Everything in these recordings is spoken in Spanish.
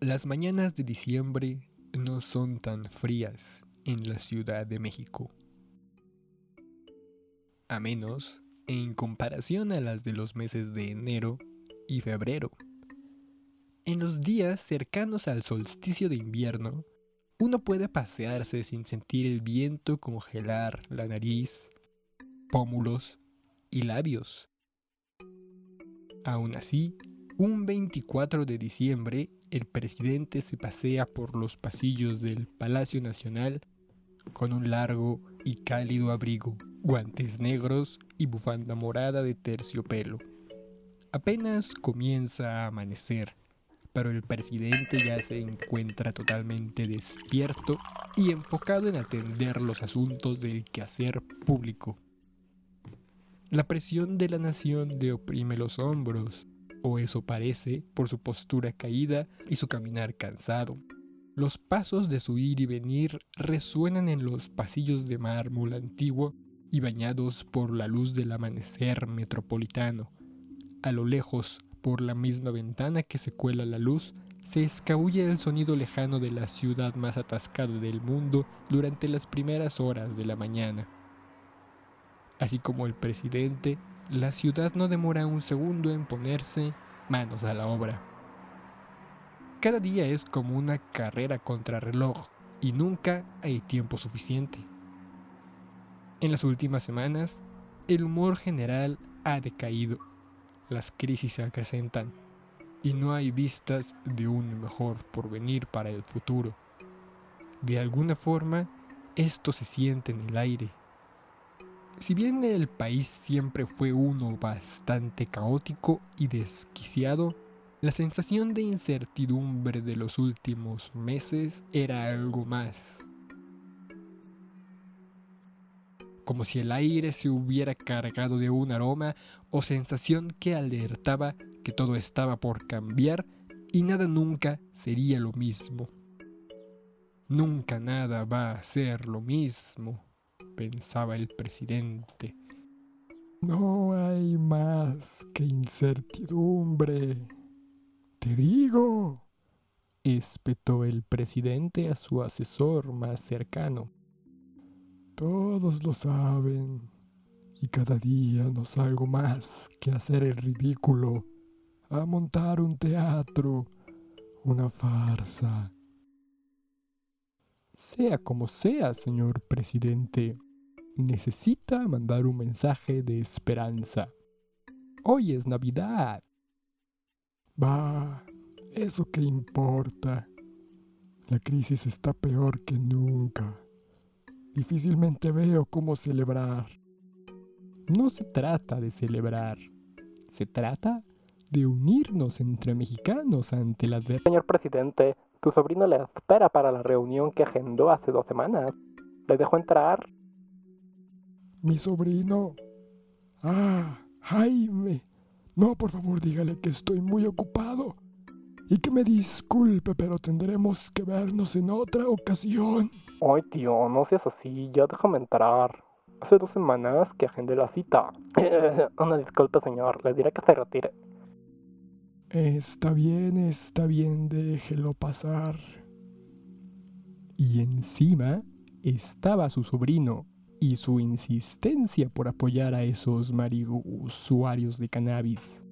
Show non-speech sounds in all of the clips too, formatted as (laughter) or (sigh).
Las mañanas de diciembre no son tan frías en la Ciudad de México. A menos en comparación a las de los meses de enero y febrero. En los días cercanos al solsticio de invierno, uno puede pasearse sin sentir el viento congelar la nariz, pómulos y labios. Aún así, un 24 de diciembre el presidente se pasea por los pasillos del Palacio Nacional con un largo y cálido abrigo, guantes negros y bufanda morada de terciopelo. Apenas comienza a amanecer, pero el presidente ya se encuentra totalmente despierto y enfocado en atender los asuntos del quehacer público. La presión de la nación le oprime los hombros, o eso parece, por su postura caída y su caminar cansado. Los pasos de su ir y venir resuenan en los pasillos de mármol antiguo y bañados por la luz del amanecer metropolitano. A lo lejos, por la misma ventana que se cuela la luz, se escabulle el sonido lejano de la ciudad más atascada del mundo durante las primeras horas de la mañana. Así como el presidente, la ciudad no demora un segundo en ponerse manos a la obra. Cada día es como una carrera contra reloj y nunca hay tiempo suficiente. En las últimas semanas, el humor general ha decaído, las crisis se acrecentan y no hay vistas de un mejor porvenir para el futuro. De alguna forma, esto se siente en el aire si bien el país siempre fue uno bastante caótico y desquiciado, la sensación de incertidumbre de los últimos meses era algo más. Como si el aire se hubiera cargado de un aroma o sensación que alertaba que todo estaba por cambiar y nada nunca sería lo mismo. Nunca nada va a ser lo mismo pensaba el presidente. No hay más que incertidumbre. Te digo, espetó el presidente a su asesor más cercano. Todos lo saben, y cada día no salgo más que hacer el ridículo, a montar un teatro, una farsa. Sea como sea, señor presidente, necesita mandar un mensaje de esperanza. Hoy es Navidad. Bah, ¿eso qué importa? La crisis está peor que nunca. Difícilmente veo cómo celebrar. No se trata de celebrar. Se trata de unirnos entre mexicanos ante la adversidad. Señor presidente, tu sobrino le espera para la reunión que agendó hace dos semanas. ¿Le dejó entrar? Mi sobrino. Ah, Jaime. No, por favor, dígale que estoy muy ocupado. Y que me disculpe, pero tendremos que vernos en otra ocasión. Ay, tío, no seas así, ya déjame entrar. Hace dos semanas que agendé la cita. (laughs) Una disculpa, señor, le diré que se retire. Está bien, está bien, déjelo pasar. Y encima estaba su sobrino, y su insistencia por apoyar a esos usuarios de cannabis.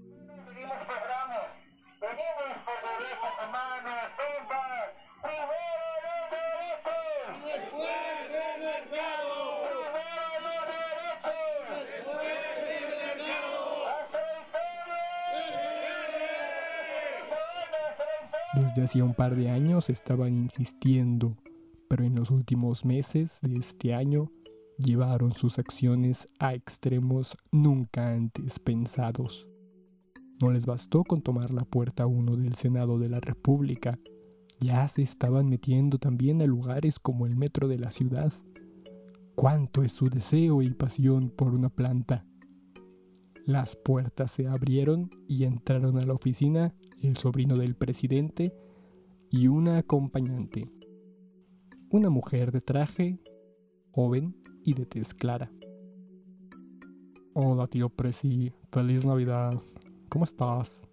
Desde hacía un par de años estaban insistiendo, pero en los últimos meses de este año llevaron sus acciones a extremos nunca antes pensados. No les bastó con tomar la puerta 1 del Senado de la República, ya se estaban metiendo también a lugares como el metro de la ciudad. ¿Cuánto es su deseo y pasión por una planta? Las puertas se abrieron y entraron a la oficina el sobrino del presidente y una acompañante. Una mujer de traje, joven, y de tez clara. Hola tío Presi, feliz Navidad. ¿Cómo estás?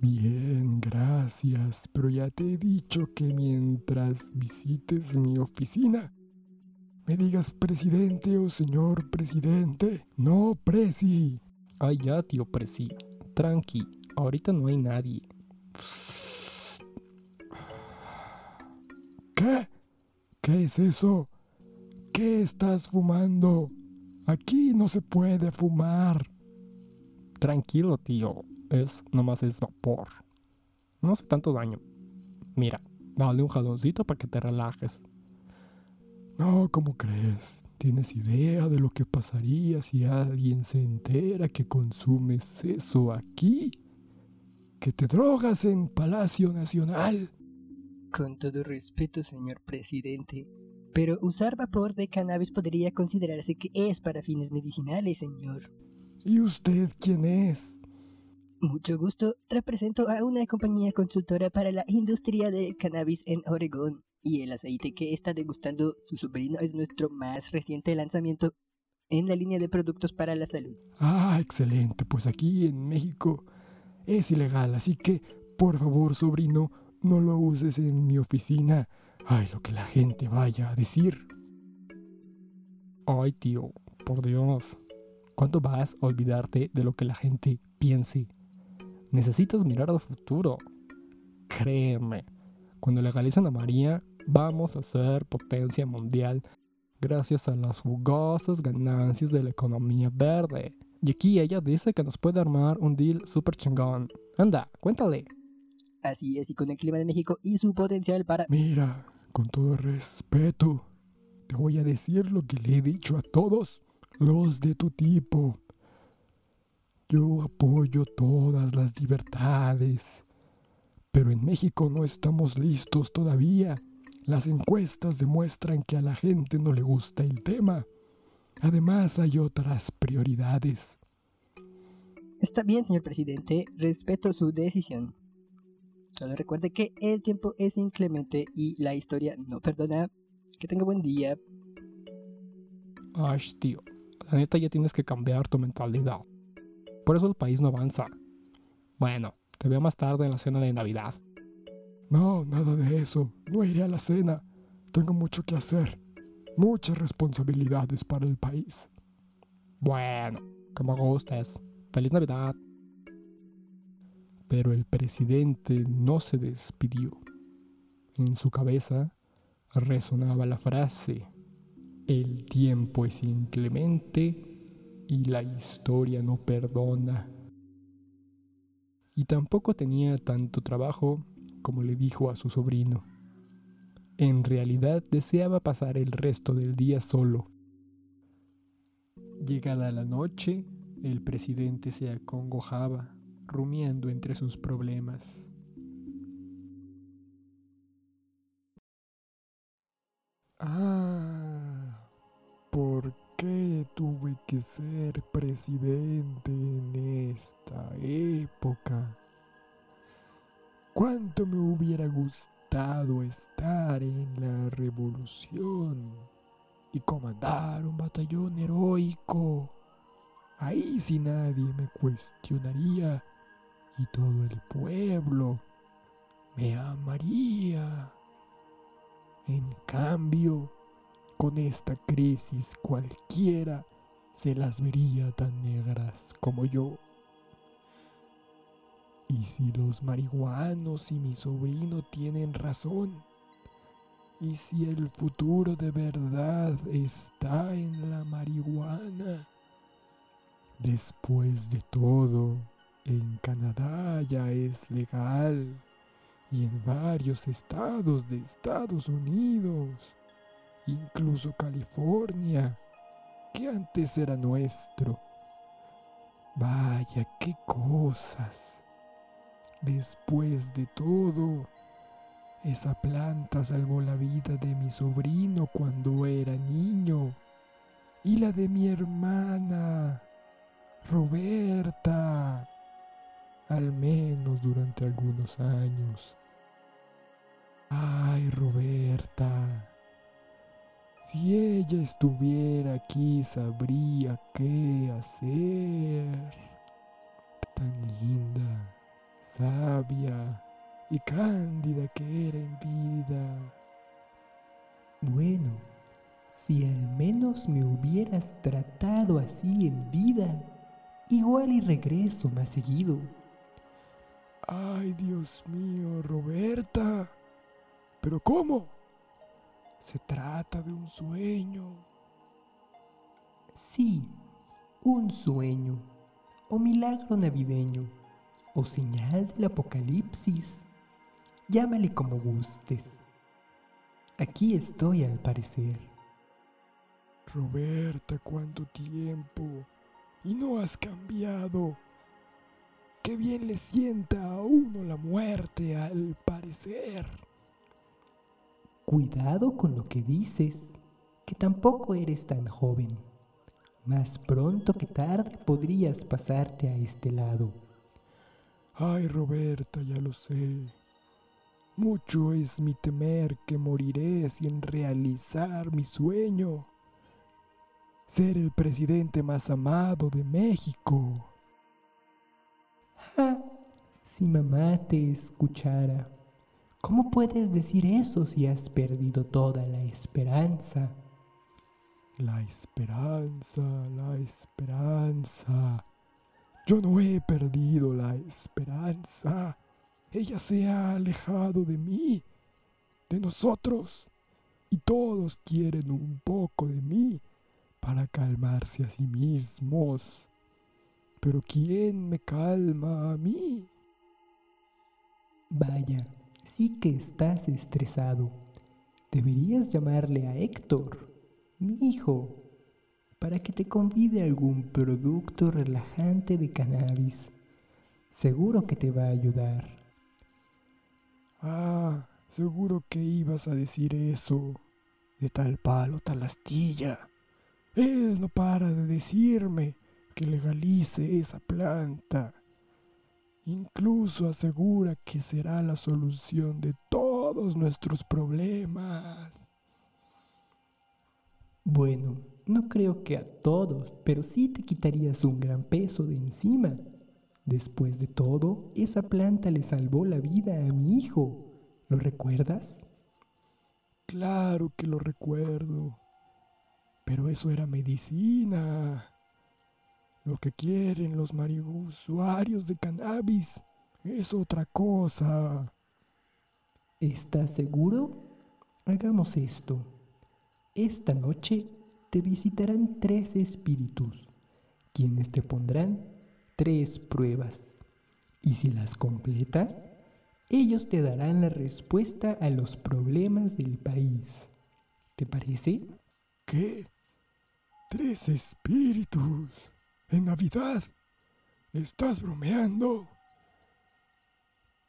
Bien, gracias, pero ya te he dicho que mientras visites mi oficina, me digas presidente o señor presidente, no presi. Ay, ya, tío Presi. Tranqui, ahorita no hay nadie. ¿Qué? ¿Qué es eso? ¿Qué estás fumando? Aquí no se puede fumar. Tranquilo, tío. Es nomás es vapor. No hace tanto daño. Mira, dale un jaloncito para que te relajes. No, ¿cómo crees? ¿Tienes idea de lo que pasaría si alguien se entera que consumes eso aquí? ¿Que te drogas en Palacio Nacional? Con todo respeto, señor presidente, pero usar vapor de cannabis podría considerarse que es para fines medicinales, señor. ¿Y usted quién es? Mucho gusto, represento a una compañía consultora para la industria del cannabis en Oregón, y el aceite que está degustando su sobrino es nuestro más reciente lanzamiento en la línea de productos para la salud. Ah, excelente. Pues aquí en México es ilegal, así que por favor, sobrino, no lo uses en mi oficina. Ay, lo que la gente vaya a decir. Ay, tío, por Dios. ¿Cuándo vas a olvidarte de lo que la gente piense? Necesitas mirar al futuro. Créeme, cuando legalicen a María, vamos a ser potencia mundial gracias a las jugosas ganancias de la economía verde. Y aquí ella dice que nos puede armar un deal super chingón. Anda, cuéntale. Así es, y con el clima de México y su potencial para... Mira, con todo respeto, te voy a decir lo que le he dicho a todos los de tu tipo. Yo apoyo todas las libertades, pero en México no estamos listos todavía. Las encuestas demuestran que a la gente no le gusta el tema. Además hay otras prioridades. Está bien, señor presidente, respeto su decisión. Solo recuerde que el tiempo es inclemente y la historia no perdona. Que tenga buen día. Ay, tío, la neta ya tienes que cambiar tu mentalidad. Por eso el país no avanza. Bueno, te veo más tarde en la cena de Navidad. No, nada de eso. No iré a la cena. Tengo mucho que hacer. Muchas responsabilidades para el país. Bueno, como gustes. Feliz Navidad. Pero el presidente no se despidió. En su cabeza resonaba la frase, el tiempo es inclemente y la historia no perdona. Y tampoco tenía tanto trabajo como le dijo a su sobrino. En realidad deseaba pasar el resto del día solo. Llegada la noche, el presidente se acongojaba, rumiando entre sus problemas. Ah, ¿por qué tuve que ser presidente en esta época? ¿Cuánto me hubiera gustado estar en la revolución y comandar un batallón heroico? Ahí sí nadie me cuestionaría y todo el pueblo me amaría. En cambio, con esta crisis cualquiera se las vería tan negras como yo. ¿Y si los marihuanos y mi sobrino tienen razón? ¿Y si el futuro de verdad está en la marihuana? Después de todo, en Canadá ya es legal y en varios estados de Estados Unidos, incluso California, que antes era nuestro. Vaya, qué cosas. Después de todo, esa planta salvó la vida de mi sobrino cuando era niño y la de mi hermana, Roberta, al menos durante algunos años. Ay, Roberta, si ella estuviera aquí sabría qué hacer. Tan linda, sabia y cándida que era en vida. Bueno, si al menos me hubieras tratado así en vida, igual y regreso más seguido. Ay, Dios mío, Roberta. ¿Pero cómo? Se trata de un sueño. Sí, un sueño, o milagro navideño, o señal del apocalipsis. Llámale como gustes. Aquí estoy al parecer. Roberta, ¿cuánto tiempo? Y no has cambiado. Qué bien le sienta a uno la muerte, al parecer. Cuidado con lo que dices, que tampoco eres tan joven. Más pronto que tarde podrías pasarte a este lado. Ay, Roberta, ya lo sé. Mucho es mi temer que moriré sin realizar mi sueño. Ser el presidente más amado de México. Si mamá te escuchara, ¿cómo puedes decir eso si has perdido toda la esperanza? La esperanza, la esperanza. Yo no he perdido la esperanza. Ella se ha alejado de mí, de nosotros, y todos quieren un poco de mí para calmarse a sí mismos. Pero ¿quién me calma a mí? Vaya, sí que estás estresado. Deberías llamarle a Héctor, mi hijo, para que te convide algún producto relajante de cannabis. Seguro que te va a ayudar. Ah, seguro que ibas a decir eso. De tal palo, tal astilla. Él no para de decirme que legalice esa planta. Incluso asegura que será la solución de todos nuestros problemas. Bueno, no creo que a todos, pero sí te quitarías un gran peso de encima. Después de todo, esa planta le salvó la vida a mi hijo. ¿Lo recuerdas? Claro que lo recuerdo. Pero eso era medicina. Lo que quieren los usuarios de cannabis es otra cosa. ¿Estás seguro? Hagamos esto. Esta noche te visitarán tres espíritus, quienes te pondrán tres pruebas. Y si las completas, ellos te darán la respuesta a los problemas del país. ¿Te parece? ¿Qué? ¿Tres espíritus? ¿En Navidad? ¿Estás bromeando?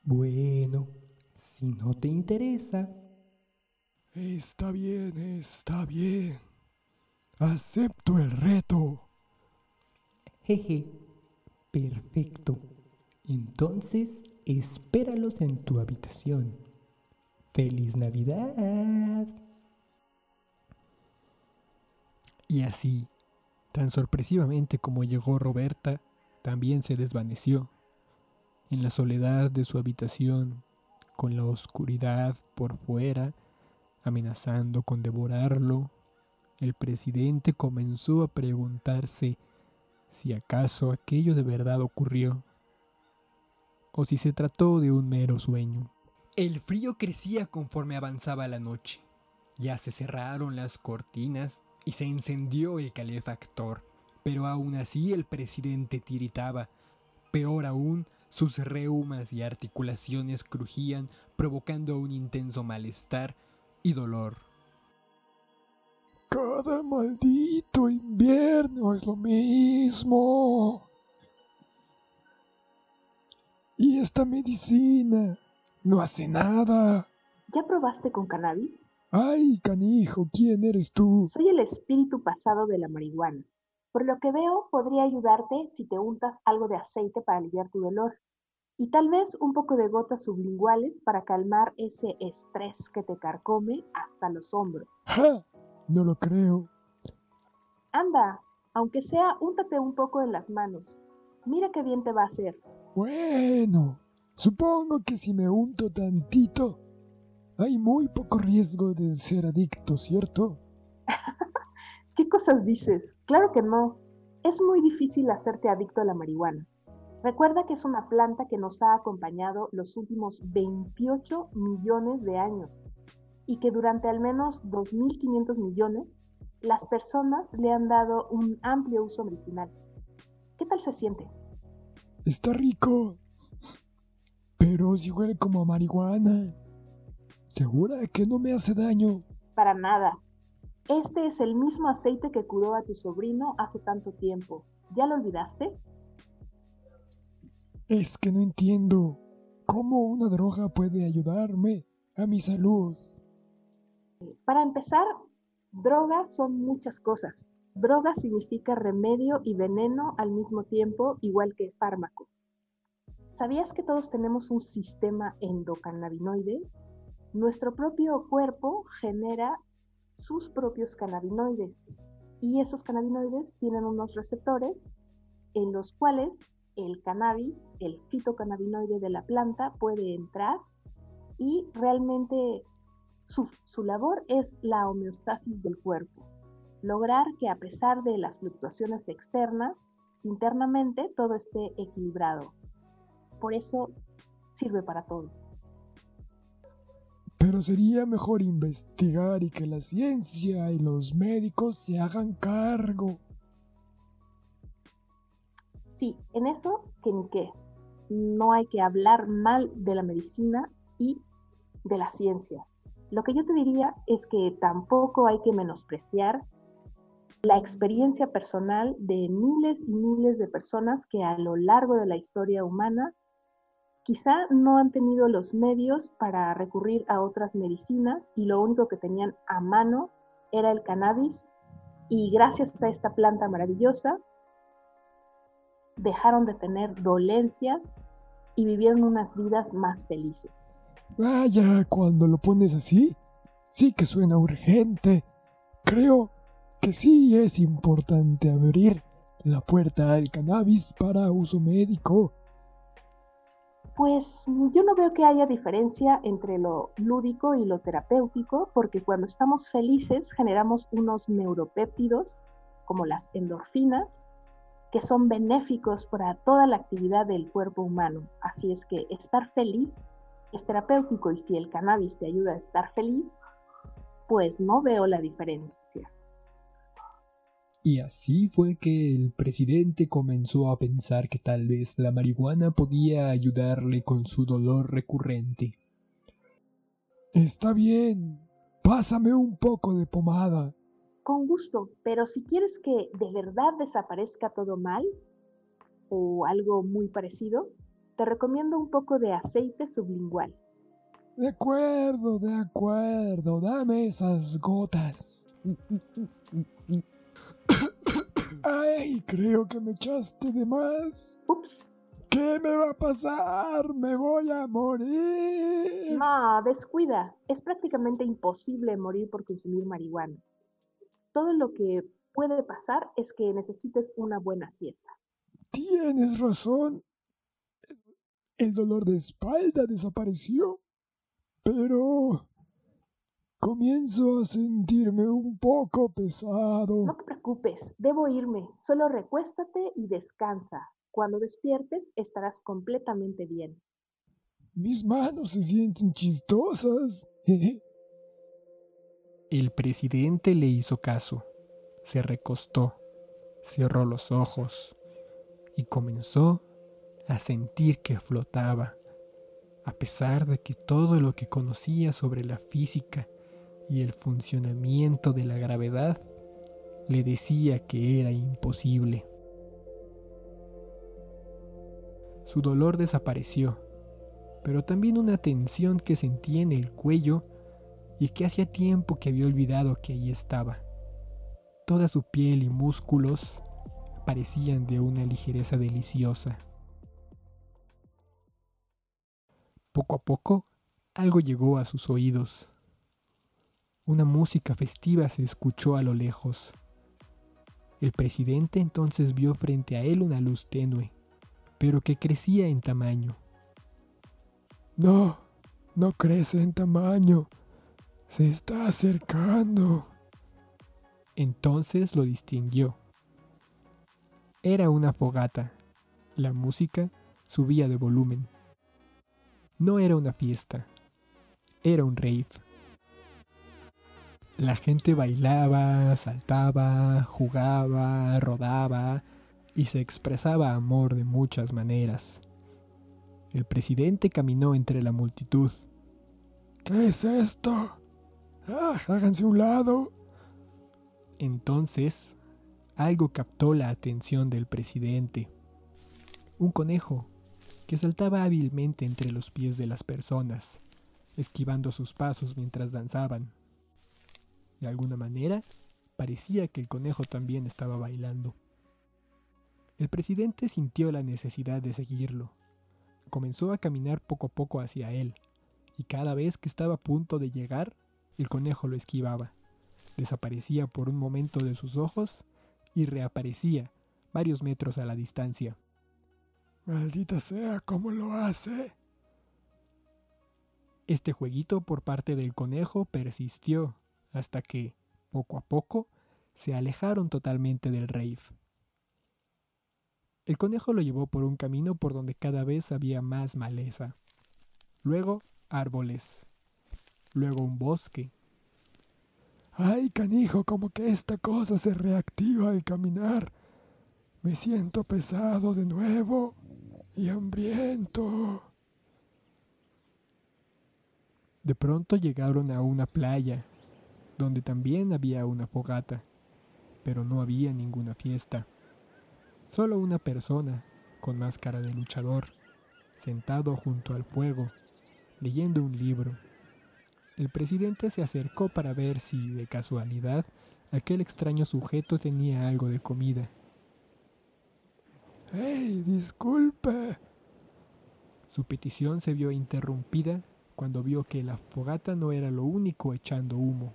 Bueno, si no te interesa. Está bien, está bien. Acepto el reto. Jeje, perfecto. Entonces, espéralos en tu habitación. ¡Feliz Navidad! Y así, tan sorpresivamente como llegó Roberta, también se desvaneció. En la soledad de su habitación, con la oscuridad por fuera, amenazando con devorarlo, el presidente comenzó a preguntarse si acaso aquello de verdad ocurrió, o si se trató de un mero sueño. El frío crecía conforme avanzaba la noche. Ya se cerraron las cortinas y se encendió el calefactor, pero aún así el presidente tiritaba. Peor aún, sus reumas y articulaciones crujían, provocando un intenso malestar y dolor. Cada maldito invierno es lo mismo. Y esta medicina no hace nada. ¿Ya probaste con cannabis? Ay, canijo, ¿quién eres tú? Soy el espíritu pasado de la marihuana. Por lo que veo, podría ayudarte si te untas algo de aceite para aliviar tu dolor. Y tal vez un poco de gotas sublinguales para calmar ese estrés que te carcome hasta los hombros. ¡Ja! No lo creo. Anda, aunque sea, úntate un poco en las manos. Mira qué bien te va a hacer. Bueno, Supongo que si me unto tantito, hay muy poco riesgo de ser adicto, ¿cierto? (laughs) ¿Qué cosas dices? Claro que no. Es muy difícil hacerte adicto a la marihuana. Recuerda que es una planta que nos ha acompañado los últimos 28 millones de años y que durante al menos 2.500 millones las personas le han dado un amplio uso medicinal. ¿Qué tal se siente? Está rico, pero si huele como a marihuana. ¿Segura que no me hace daño? Para nada. Este es el mismo aceite que curó a tu sobrino hace tanto tiempo. ¿Ya lo olvidaste? Es que no entiendo cómo una droga puede ayudarme a mi salud. Para empezar, drogas son muchas cosas. Droga significa remedio y veneno al mismo tiempo, igual que fármaco. ¿Sabías que todos tenemos un sistema endocannabinoide? Nuestro propio cuerpo genera sus propios cannabinoides y esos cannabinoides tienen unos receptores en los cuales el cannabis, el fitocannabinoide de la planta puede entrar y realmente su, su, labor es la homeostasis del cuerpo, lograr que a pesar de las fluctuaciones externas, internamente todo esté equilibrado. Por eso sirve para todo. Pero sería mejor investigar y que la ciencia y los médicos se hagan cargo. Sí, en eso que ni qué. No hay que hablar mal de la medicina y de la ciencia. Lo que yo te diría es que tampoco hay que menospreciar la experiencia personal de miles y miles de personas que a lo largo de la historia humana quizá no han tenido los medios para recurrir a otras medicinas y lo único que tenían a mano era el cannabis y gracias a esta planta maravillosa dejaron de tener dolencias y vivieron unas vidas más felices. Vaya, cuando lo pones así, sí que suena urgente. Creo que sí es importante abrir la puerta al cannabis para uso médico. Pues yo no veo que haya diferencia entre lo lúdico y lo terapéutico, porque cuando estamos felices generamos unos neuropéptidos, como las endorfinas, que son benéficos para toda la actividad del cuerpo humano. Así es que estar feliz es terapéutico y si el cannabis te ayuda a estar feliz, pues no veo la diferencia. Y así fue que el presidente comenzó a pensar que tal vez la marihuana podía ayudarle con su dolor recurrente. Está bien, pásame un poco de pomada. Con gusto, pero si quieres que de verdad desaparezca todo mal, o algo muy parecido, te recomiendo un poco de aceite sublingual. De acuerdo, de acuerdo, dame esas gotas. (laughs) Ay, creo que me echaste de más. Ups. ¿Qué me va a pasar? Me voy a morir. No, descuida. Es prácticamente imposible morir por consumir marihuana. Todo lo que puede pasar es que necesites una buena siesta. Tienes razón. El dolor de espalda desapareció. Pero comienzo a sentirme un poco pesado. No te preocupes, debo irme. Solo recuéstate y descansa. Cuando despiertes estarás completamente bien. Mis manos se sienten chistosas. El presidente le hizo caso. Se recostó, cerró los ojos y comenzó a sentir que flotaba a pesar de que todo lo que conocía sobre la física y el funcionamiento de la gravedad le decía que era imposible. Su dolor desapareció, pero también una tensión que sentía en el cuello y que hacía tiempo que había olvidado que allí estaba. Toda su piel y músculos parecían de una ligereza deliciosa. Poco a poco, algo llegó a sus oídos. Una música festiva se escuchó a lo lejos. El presidente entonces vio frente a él una luz tenue, pero que crecía en tamaño. No, no crece en tamaño. Se está acercando. Entonces lo distinguió. Era una fogata. La música subía de volumen. No era una fiesta, era un rave. La gente bailaba, saltaba, jugaba, rodaba y se expresaba amor de muchas maneras. El presidente caminó entre la multitud. ¿Qué es esto? ¡Ah, háganse un lado! Entonces, algo captó la atención del presidente. Un conejo que saltaba hábilmente entre los pies de las personas, esquivando sus pasos mientras danzaban. De alguna manera, parecía que el conejo también estaba bailando. El presidente sintió la necesidad de seguirlo. Comenzó a caminar poco a poco hacia él, y cada vez que estaba a punto de llegar, el conejo lo esquivaba. Desaparecía por un momento de sus ojos y reaparecía varios metros a la distancia. Maldita sea, ¿cómo lo hace? Este jueguito por parte del conejo persistió hasta que, poco a poco, se alejaron totalmente del rave. El conejo lo llevó por un camino por donde cada vez había más maleza. Luego árboles. Luego un bosque. Ay, canijo, como que esta cosa se reactiva al caminar. Me siento pesado de nuevo y hambriento. De pronto llegaron a una playa, donde también había una fogata, pero no había ninguna fiesta. Solo una persona, con máscara de luchador, sentado junto al fuego, leyendo un libro. El presidente se acercó para ver si, de casualidad, aquel extraño sujeto tenía algo de comida. ¡Hey, disculpe! Su petición se vio interrumpida cuando vio que la fogata no era lo único echando humo.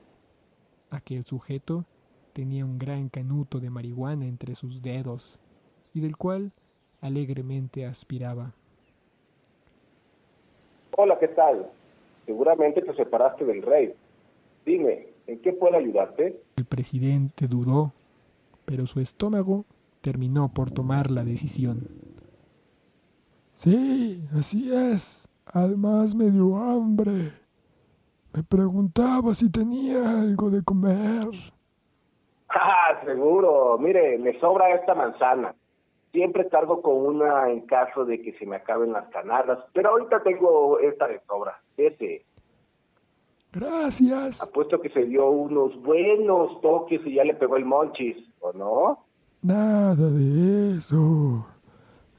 Aquel sujeto tenía un gran canuto de marihuana entre sus dedos y del cual alegremente aspiraba. Hola, ¿qué tal? Seguramente te separaste del rey. Dime, ¿en qué puedo ayudarte? El presidente dudó, pero su estómago terminó por tomar la decisión. Sí, así es. Además me dio hambre. Me preguntaba si tenía algo de comer. Ah, seguro. Mire, me sobra esta manzana. Siempre cargo con una en caso de que se me acaben las canadas, pero ahorita tengo esta de sobra. Ese. Gracias. Apuesto que se dio unos buenos toques y ya le pegó el monchis, ¿o no? Nada de eso.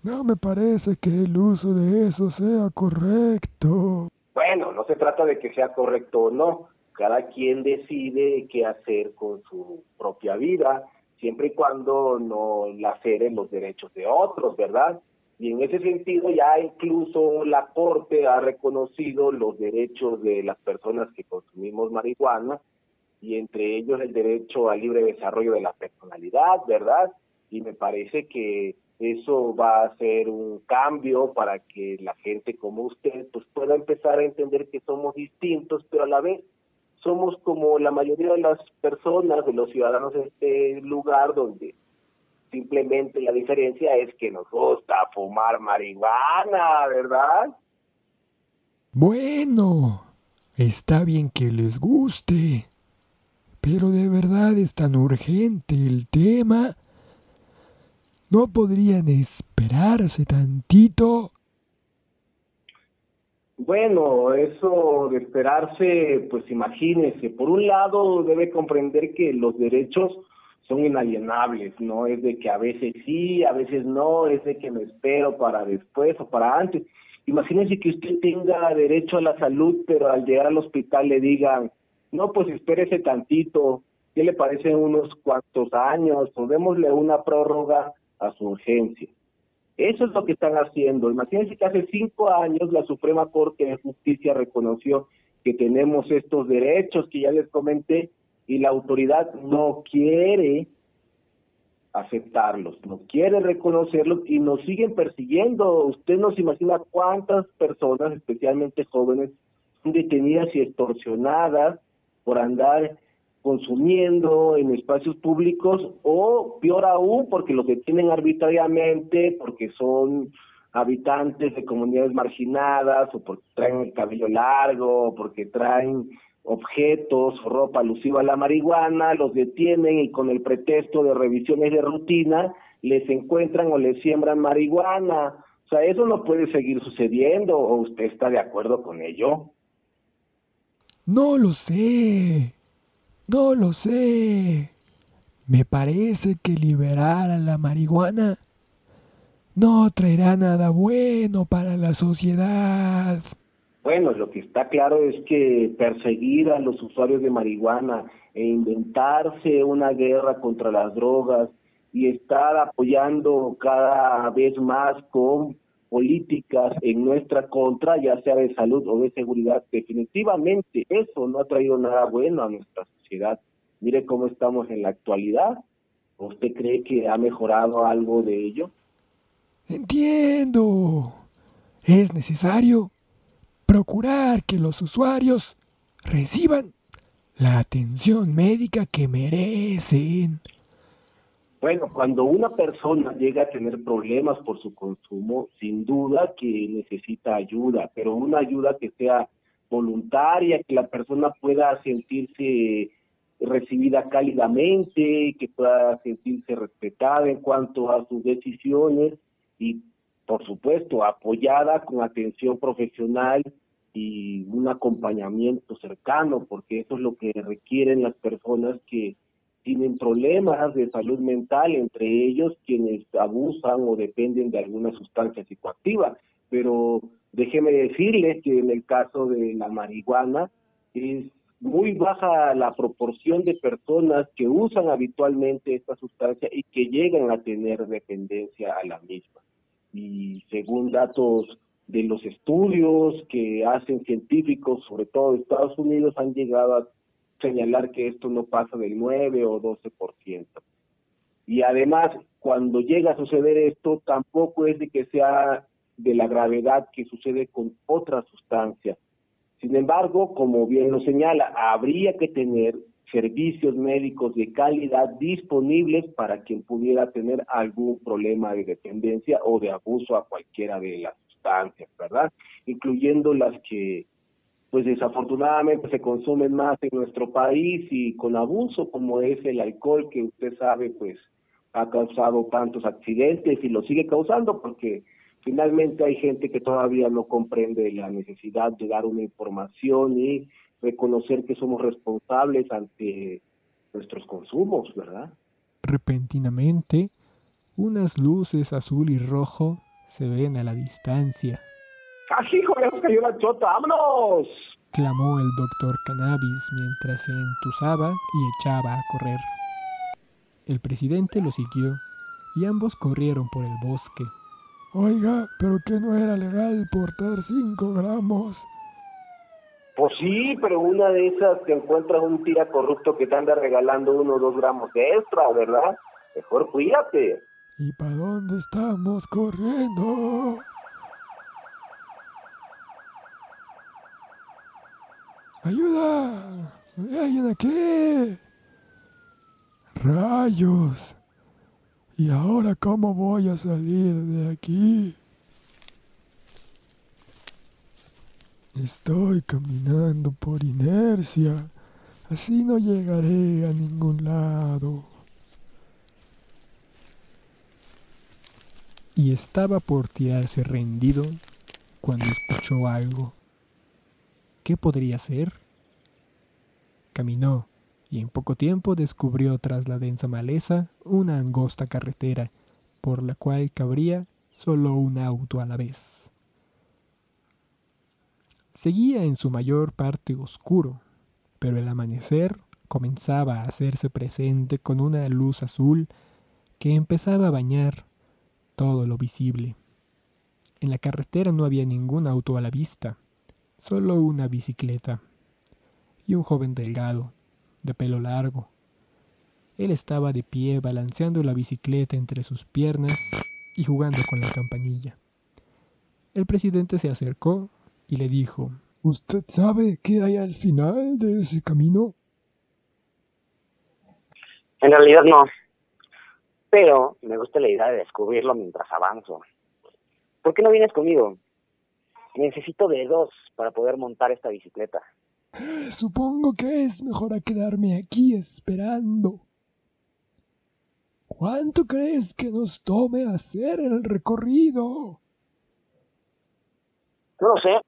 No me parece que el uso de eso sea correcto. Bueno, no se trata de que sea correcto o no. Cada quien decide qué hacer con su propia vida, siempre y cuando no laceren los derechos de otros, ¿verdad? Y en ese sentido ya incluso la Corte ha reconocido los derechos de las personas que consumimos marihuana y entre ellos el derecho al libre desarrollo de la personalidad, ¿verdad? Y me parece que eso va a ser un cambio para que la gente como usted pues pueda empezar a entender que somos distintos, pero a la vez somos como la mayoría de las personas, de los ciudadanos de este lugar donde simplemente la diferencia es que nos gusta fumar marihuana, ¿verdad? Bueno, está bien que les guste, pero de verdad es tan urgente el tema ¿No podrían esperarse tantito? Bueno, eso de esperarse, pues imagínese, por un lado debe comprender que los derechos son inalienables, no es de que a veces sí, a veces no, es de que me espero para después o para antes. Imagínese que usted tenga derecho a la salud, pero al llegar al hospital le digan, no, pues espérese tantito, ¿qué le parecen unos cuantos años? O démosle una prórroga a su urgencia. Eso es lo que están haciendo. Imagínense que hace cinco años la Suprema Corte de Justicia reconoció que tenemos estos derechos que ya les comenté y la autoridad no quiere aceptarlos, no quieren reconocerlos y nos siguen persiguiendo. Usted no se imagina cuántas personas, especialmente jóvenes, son detenidas y extorsionadas por andar consumiendo en espacios públicos o peor aún porque los detienen arbitrariamente porque son habitantes de comunidades marginadas o porque traen el cabello largo o porque traen objetos ropa alusiva a la marihuana, los detienen y con el pretexto de revisiones de rutina les encuentran o les siembran marihuana. O sea, eso no puede seguir sucediendo o usted está de acuerdo con ello. No lo sé. No lo sé. Me parece que liberar a la marihuana no traerá nada bueno para la sociedad. Bueno, lo que está claro es que perseguir a los usuarios de marihuana e inventarse una guerra contra las drogas y estar apoyando cada vez más con políticas en nuestra contra, ya sea de salud o de seguridad, definitivamente eso no ha traído nada bueno a nuestra sociedad. Mire cómo estamos en la actualidad. ¿Usted cree que ha mejorado algo de ello? Entiendo. Es necesario procurar que los usuarios reciban la atención médica que merecen. Bueno, cuando una persona llega a tener problemas por su consumo, sin duda que necesita ayuda, pero una ayuda que sea voluntaria, que la persona pueda sentirse recibida cálidamente, que pueda sentirse respetada en cuanto a sus decisiones y por supuesto, apoyada con atención profesional y un acompañamiento cercano, porque eso es lo que requieren las personas que tienen problemas de salud mental, entre ellos quienes abusan o dependen de alguna sustancia psicoactiva. Pero déjeme decirles que en el caso de la marihuana es muy baja la proporción de personas que usan habitualmente esta sustancia y que llegan a tener dependencia a la misma y según datos de los estudios que hacen científicos, sobre todo de Estados Unidos, han llegado a señalar que esto no pasa del 9 o 12%. Y además, cuando llega a suceder esto, tampoco es de que sea de la gravedad que sucede con otras sustancias. Sin embargo, como bien lo señala, habría que tener servicios médicos de calidad disponibles para quien pudiera tener algún problema de dependencia o de abuso a cualquiera de las sustancias, ¿verdad? Incluyendo las que pues desafortunadamente se consumen más en nuestro país y con abuso como es el alcohol que usted sabe pues ha causado tantos accidentes y lo sigue causando porque finalmente hay gente que todavía no comprende la necesidad de dar una información y reconocer que somos responsables ante nuestros consumos, ¿verdad? Repentinamente, unas luces azul y rojo se ven a la distancia. ¡Ah, hijo! ¡Ya nos cayó la chota! ¡Vámonos! clamó el doctor Cannabis mientras se entusaba y echaba a correr. El presidente lo siguió y ambos corrieron por el bosque. Oiga, pero que no era legal portar cinco gramos. Pues sí, pero una de esas te encuentras un tira corrupto que te anda regalando uno o dos gramos de extra, ¿verdad? Mejor cuídate. ¿Y para dónde estamos corriendo? ¡Ayuda! ¿Hay alguien aquí? ¡Rayos! ¿Y ahora cómo voy a salir de aquí? Estoy caminando por inercia. Así no llegaré a ningún lado. Y estaba por tirarse rendido cuando escuchó algo. ¿Qué podría ser? Caminó y en poco tiempo descubrió tras la densa maleza una angosta carretera por la cual cabría solo un auto a la vez. Seguía en su mayor parte oscuro, pero el amanecer comenzaba a hacerse presente con una luz azul que empezaba a bañar todo lo visible. En la carretera no había ningún auto a la vista, solo una bicicleta y un joven delgado, de pelo largo. Él estaba de pie balanceando la bicicleta entre sus piernas y jugando con la campanilla. El presidente se acercó y le dijo, ¿Usted sabe qué hay al final de ese camino? En realidad no. Pero me gusta la idea de descubrirlo mientras avanzo. ¿Por qué no vienes conmigo? Necesito de dos para poder montar esta bicicleta. Supongo que es mejor a quedarme aquí esperando. ¿Cuánto crees que nos tome hacer el recorrido? No lo sé.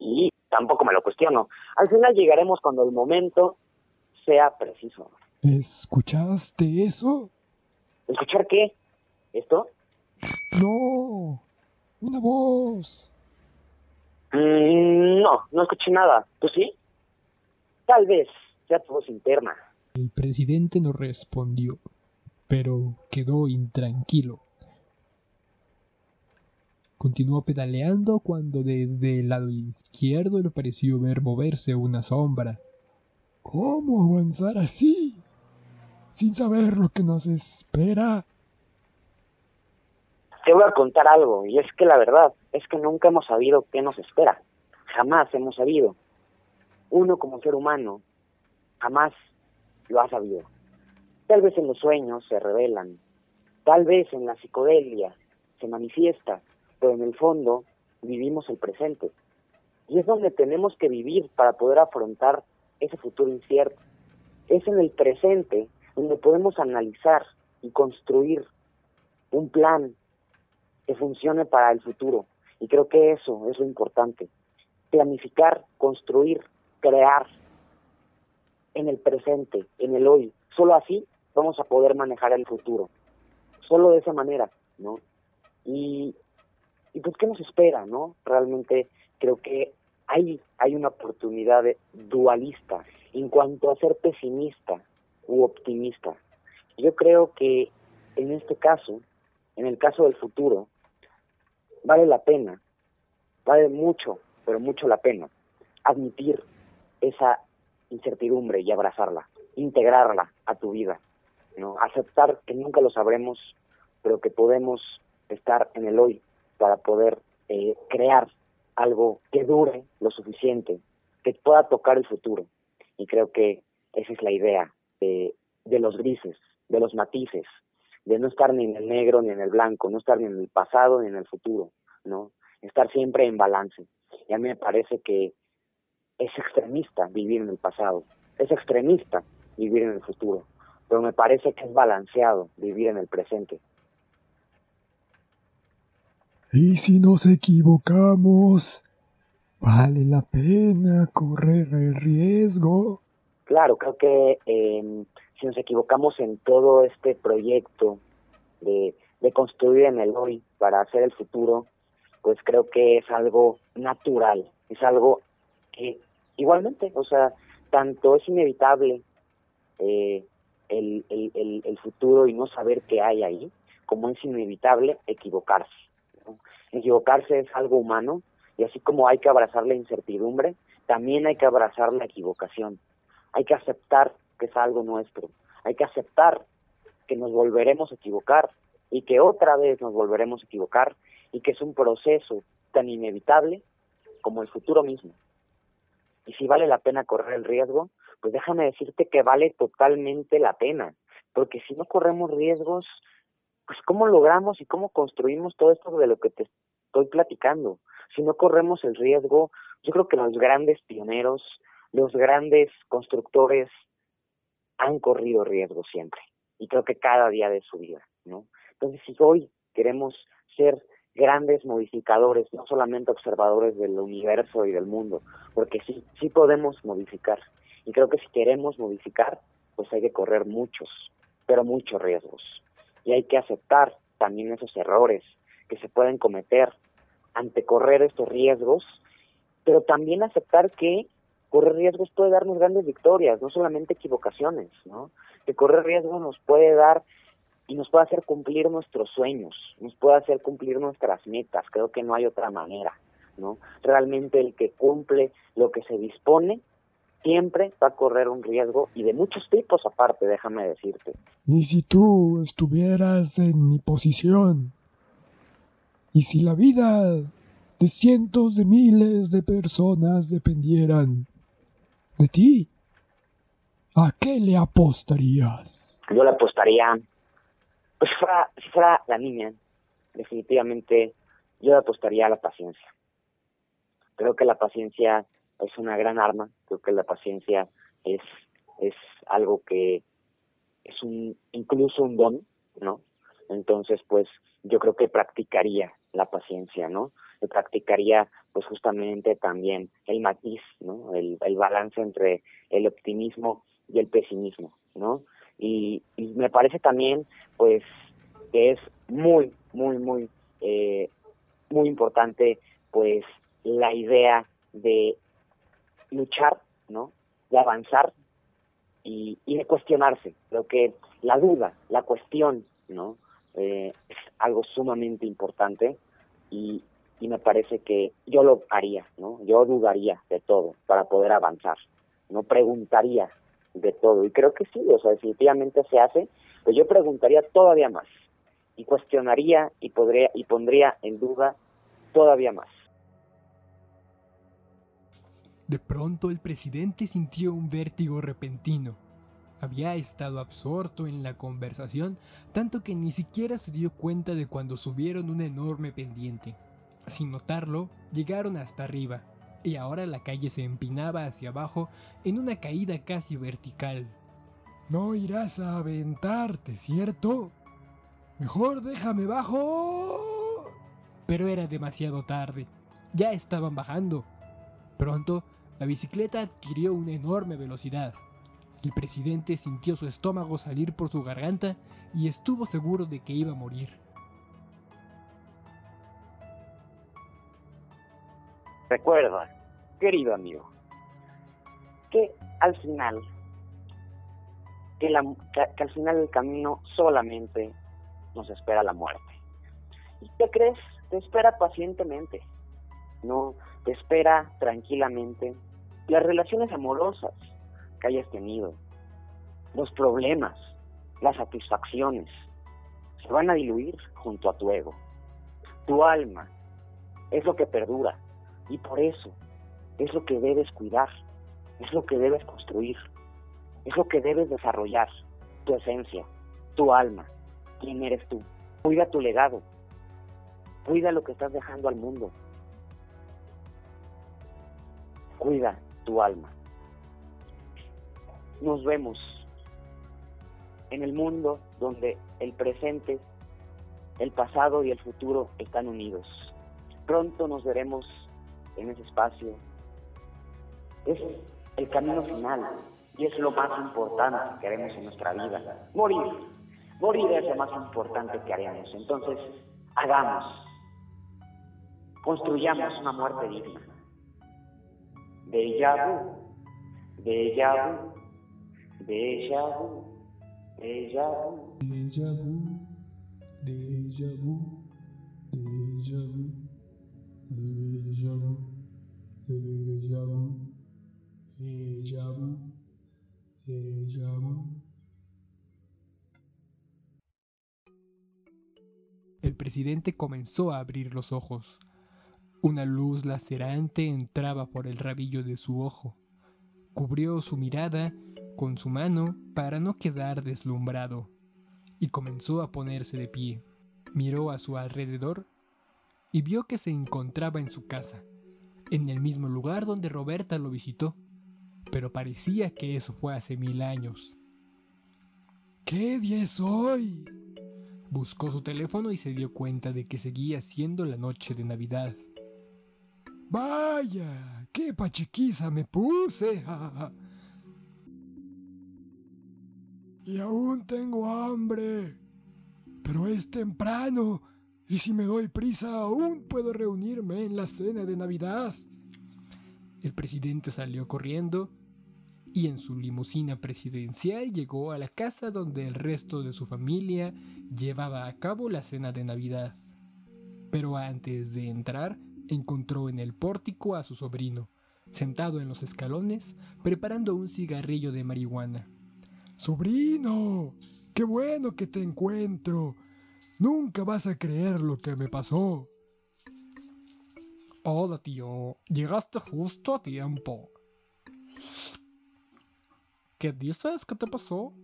Y tampoco me lo cuestiono. Al final llegaremos cuando el momento sea preciso. ¿Escuchaste eso? ¿Escuchar qué? ¿Esto? No. Una voz. Mm, no, no escuché nada. ¿Tú sí? Tal vez sea tu voz interna. El presidente no respondió, pero quedó intranquilo. Continuó pedaleando cuando desde el lado izquierdo le pareció ver moverse una sombra. ¿Cómo avanzar así? Sin saber lo que nos espera. Te voy a contar algo, y es que la verdad es que nunca hemos sabido qué nos espera. Jamás hemos sabido. Uno como ser humano jamás lo ha sabido. Tal vez en los sueños se revelan, tal vez en la psicodelia se manifiesta, pero en el fondo vivimos el presente. Y es donde tenemos que vivir para poder afrontar ese futuro incierto. Es en el presente donde podemos analizar y construir un plan que funcione para el futuro. Y creo que eso es lo importante. Planificar, construir, crear en el presente, en el hoy. Solo así vamos a poder manejar el futuro. Solo de esa manera, ¿no? Y y pues qué nos espera, ¿no? Realmente creo que hay, hay una oportunidad dualista en cuanto a ser pesimista u optimista. Yo creo que en este caso, en el caso del futuro, vale la pena, vale mucho, pero mucho la pena, admitir esa incertidumbre y abrazarla, integrarla a tu vida, ¿no? Aceptar que nunca lo sabremos, pero que podemos estar en el hoy para poder eh, crear algo que dure lo suficiente, que pueda tocar el futuro. Y creo que esa es la idea de, de los grises, de los matices, de no estar ni en el negro ni en el blanco, no estar ni en el pasado ni en el futuro, ¿no? Estar siempre en balance. Y a mí me parece que es extremista vivir en el pasado, es extremista vivir en el futuro, pero me parece que es balanceado vivir en el presente. Y si nos equivocamos, ¿vale la pena correr el riesgo? Claro, creo que eh, si nos equivocamos en todo este proyecto de, construir en el hoy para hacer el futuro, pues creo que es algo natural, es algo que igualmente, o sea, tanto es inevitable eh, el, el, el, el futuro y no saber qué hay ahí, como es inevitable equivocarse. Equivocarse es algo humano y así como hay que abrazar la incertidumbre, también hay que abrazar la equivocación. Hay que aceptar que es algo nuestro. Hay que aceptar que nos volveremos a equivocar y que otra vez nos volveremos a equivocar y que es un proceso tan inevitable como el futuro mismo. Y si vale la pena correr el riesgo, pues déjame decirte que vale totalmente la pena, porque si no corremos riesgos, pues cómo logramos y cómo construimos todo esto de lo que te estoy platicando. Si no corremos el riesgo, yo creo que los grandes pioneros, los grandes constructores han corrido riesgo siempre y creo que cada día de su vida, ¿no? Entonces, si hoy queremos ser grandes modificadores, no solamente observadores del universo y del mundo, porque sí, sí podemos modificar. Y creo que si queremos modificar, pues hay que correr muchos, pero muchos riesgos y hay que aceptar también esos errores que se pueden cometer ante correr estos riesgos, pero también aceptar que correr riesgos puede darnos grandes victorias, no solamente equivocaciones, ¿no? Que correr riesgos nos puede dar y nos puede hacer cumplir nuestros sueños, nos puede hacer cumplir nuestras metas, creo que no hay otra manera, ¿no? Realmente el que cumple lo que se dispone siempre va a correr un riesgo y de muchos tipos aparte, déjame decirte. ¿Y si tú estuvieras en mi posición? ¿Y si la vida de cientos de miles de personas dependieran de ti? ¿A qué le apostarías? Yo le apostaría, pues si fuera, si fuera la niña, definitivamente yo le apostaría a la paciencia. Creo que la paciencia es una gran arma, creo que la paciencia es, es algo que es un incluso un don, ¿no? Entonces, pues yo creo que practicaría la paciencia, ¿no? Practicaría pues justamente también el matiz, ¿no? El, el balance entre el optimismo y el pesimismo, ¿no? Y, y me parece también pues que es muy, muy, muy, eh, muy importante pues la idea de luchar, ¿no? De avanzar y, y de cuestionarse. Creo que la duda, la cuestión, ¿no? Eh, es algo sumamente importante y, y me parece que yo lo haría, ¿no? Yo dudaría de todo para poder avanzar, no preguntaría de todo y creo que sí, o sea, definitivamente se hace, pero yo preguntaría todavía más y cuestionaría y podría y pondría en duda todavía más. De pronto el presidente sintió un vértigo repentino. Había estado absorto en la conversación, tanto que ni siquiera se dio cuenta de cuando subieron una enorme pendiente. Sin notarlo, llegaron hasta arriba, y ahora la calle se empinaba hacia abajo en una caída casi vertical. No irás a aventarte, ¿cierto? Mejor déjame bajo. Pero era demasiado tarde. Ya estaban bajando. Pronto, la bicicleta adquirió una enorme velocidad. El presidente sintió su estómago salir por su garganta y estuvo seguro de que iba a morir. Recuerda, querido amigo, que al final, que, al final del camino solamente nos espera la muerte. ¿Y qué crees? Te espera pacientemente, no te espera tranquilamente. Las relaciones amorosas que hayas tenido, los problemas, las satisfacciones, se van a diluir junto a tu ego. Tu alma es lo que perdura y por eso es lo que debes cuidar, es lo que debes construir, es lo que debes desarrollar, tu esencia, tu alma, quién eres tú. Cuida tu legado, cuida lo que estás dejando al mundo, cuida tu alma. Nos vemos en el mundo donde el presente, el pasado y el futuro están unidos. Pronto nos veremos en ese espacio. Es el camino final y es lo más importante que haremos en nuestra vida. Morir. Morir es lo más importante que haremos. Entonces, hagamos. Construyamos una muerte digna. Déjà vu, déjà vu, déjà vu, déjà vu. Déjà vu, déjà vu, déjà vu, El presidente comenzó a abrir los ojos. Una luz lacerante entraba por el rabillo de su ojo. Cubrió su mirada con su mano para no quedar deslumbrado y comenzó a ponerse de pie. Miró a su alrededor y vio que se encontraba en su casa, en el mismo lugar donde Roberta lo visitó, pero parecía que eso fue hace mil años. ¿Qué día es hoy? Buscó su teléfono y se dio cuenta de que seguía siendo la noche de Navidad. Vaya, qué pachequiza me puse. y aún tengo hambre. Pero es temprano. Y si me doy prisa, aún puedo reunirme en la cena de Navidad. El presidente salió corriendo y en su limusina presidencial llegó a la casa donde el resto de su familia llevaba a cabo la cena de Navidad. Pero antes de entrar, encontró en el pórtico a su sobrino, sentado en los escalones, preparando un cigarrillo de marihuana. Sobrino, qué bueno que te encuentro. Nunca vas a creer lo que me pasó. Hola, tío. Llegaste justo a tiempo. ¿Qué dices? ¿Qué te pasó?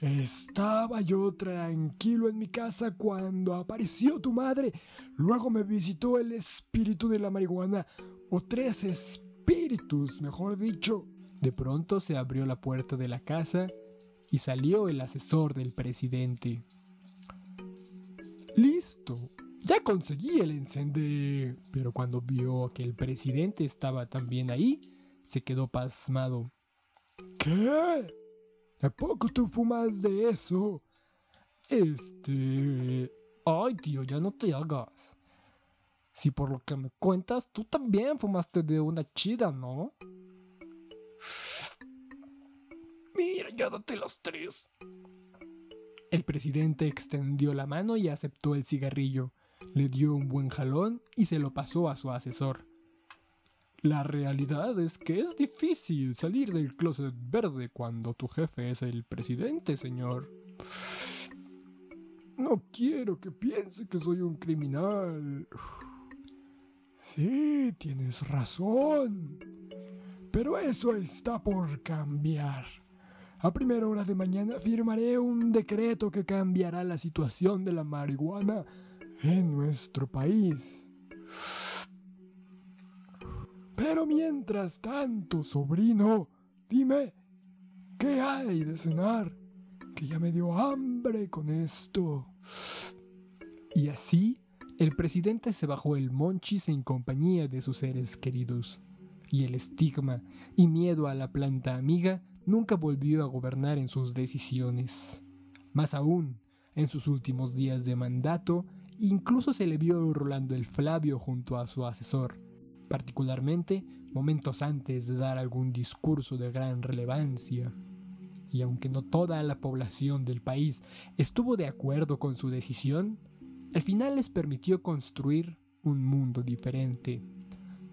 Estaba yo tranquilo en mi casa cuando apareció tu madre. Luego me visitó el espíritu de la marihuana, o tres espíritus, mejor dicho. De pronto se abrió la puerta de la casa y salió el asesor del presidente. Listo, ya conseguí el encendedor. Pero cuando vio que el presidente estaba también ahí, se quedó pasmado. ¿Qué? ¿A poco tú fumas de eso? Este... Ay, tío, ya no te hagas. Si por lo que me cuentas, tú también fumaste de una chida, ¿no? Mira, ya date los tres. El presidente extendió la mano y aceptó el cigarrillo, le dio un buen jalón y se lo pasó a su asesor. La realidad es que es difícil salir del closet verde cuando tu jefe es el presidente, señor. No quiero que piense que soy un criminal. Sí, tienes razón. Pero eso está por cambiar. A primera hora de mañana firmaré un decreto que cambiará la situación de la marihuana en nuestro país. Pero mientras tanto, sobrino, dime, ¿qué hay de cenar? Que ya me dio hambre con esto. Y así, el presidente se bajó el monchis en compañía de sus seres queridos. Y el estigma y miedo a la planta amiga nunca volvió a gobernar en sus decisiones. Más aún, en sus últimos días de mandato, incluso se le vio rolando el Flavio junto a su asesor, particularmente momentos antes de dar algún discurso de gran relevancia. Y aunque no toda la población del país estuvo de acuerdo con su decisión, al final les permitió construir un mundo diferente,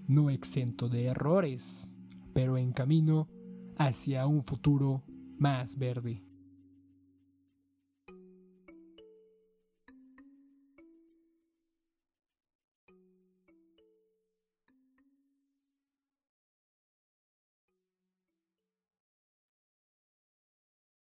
no exento de errores, pero en camino hacia un futuro más verde.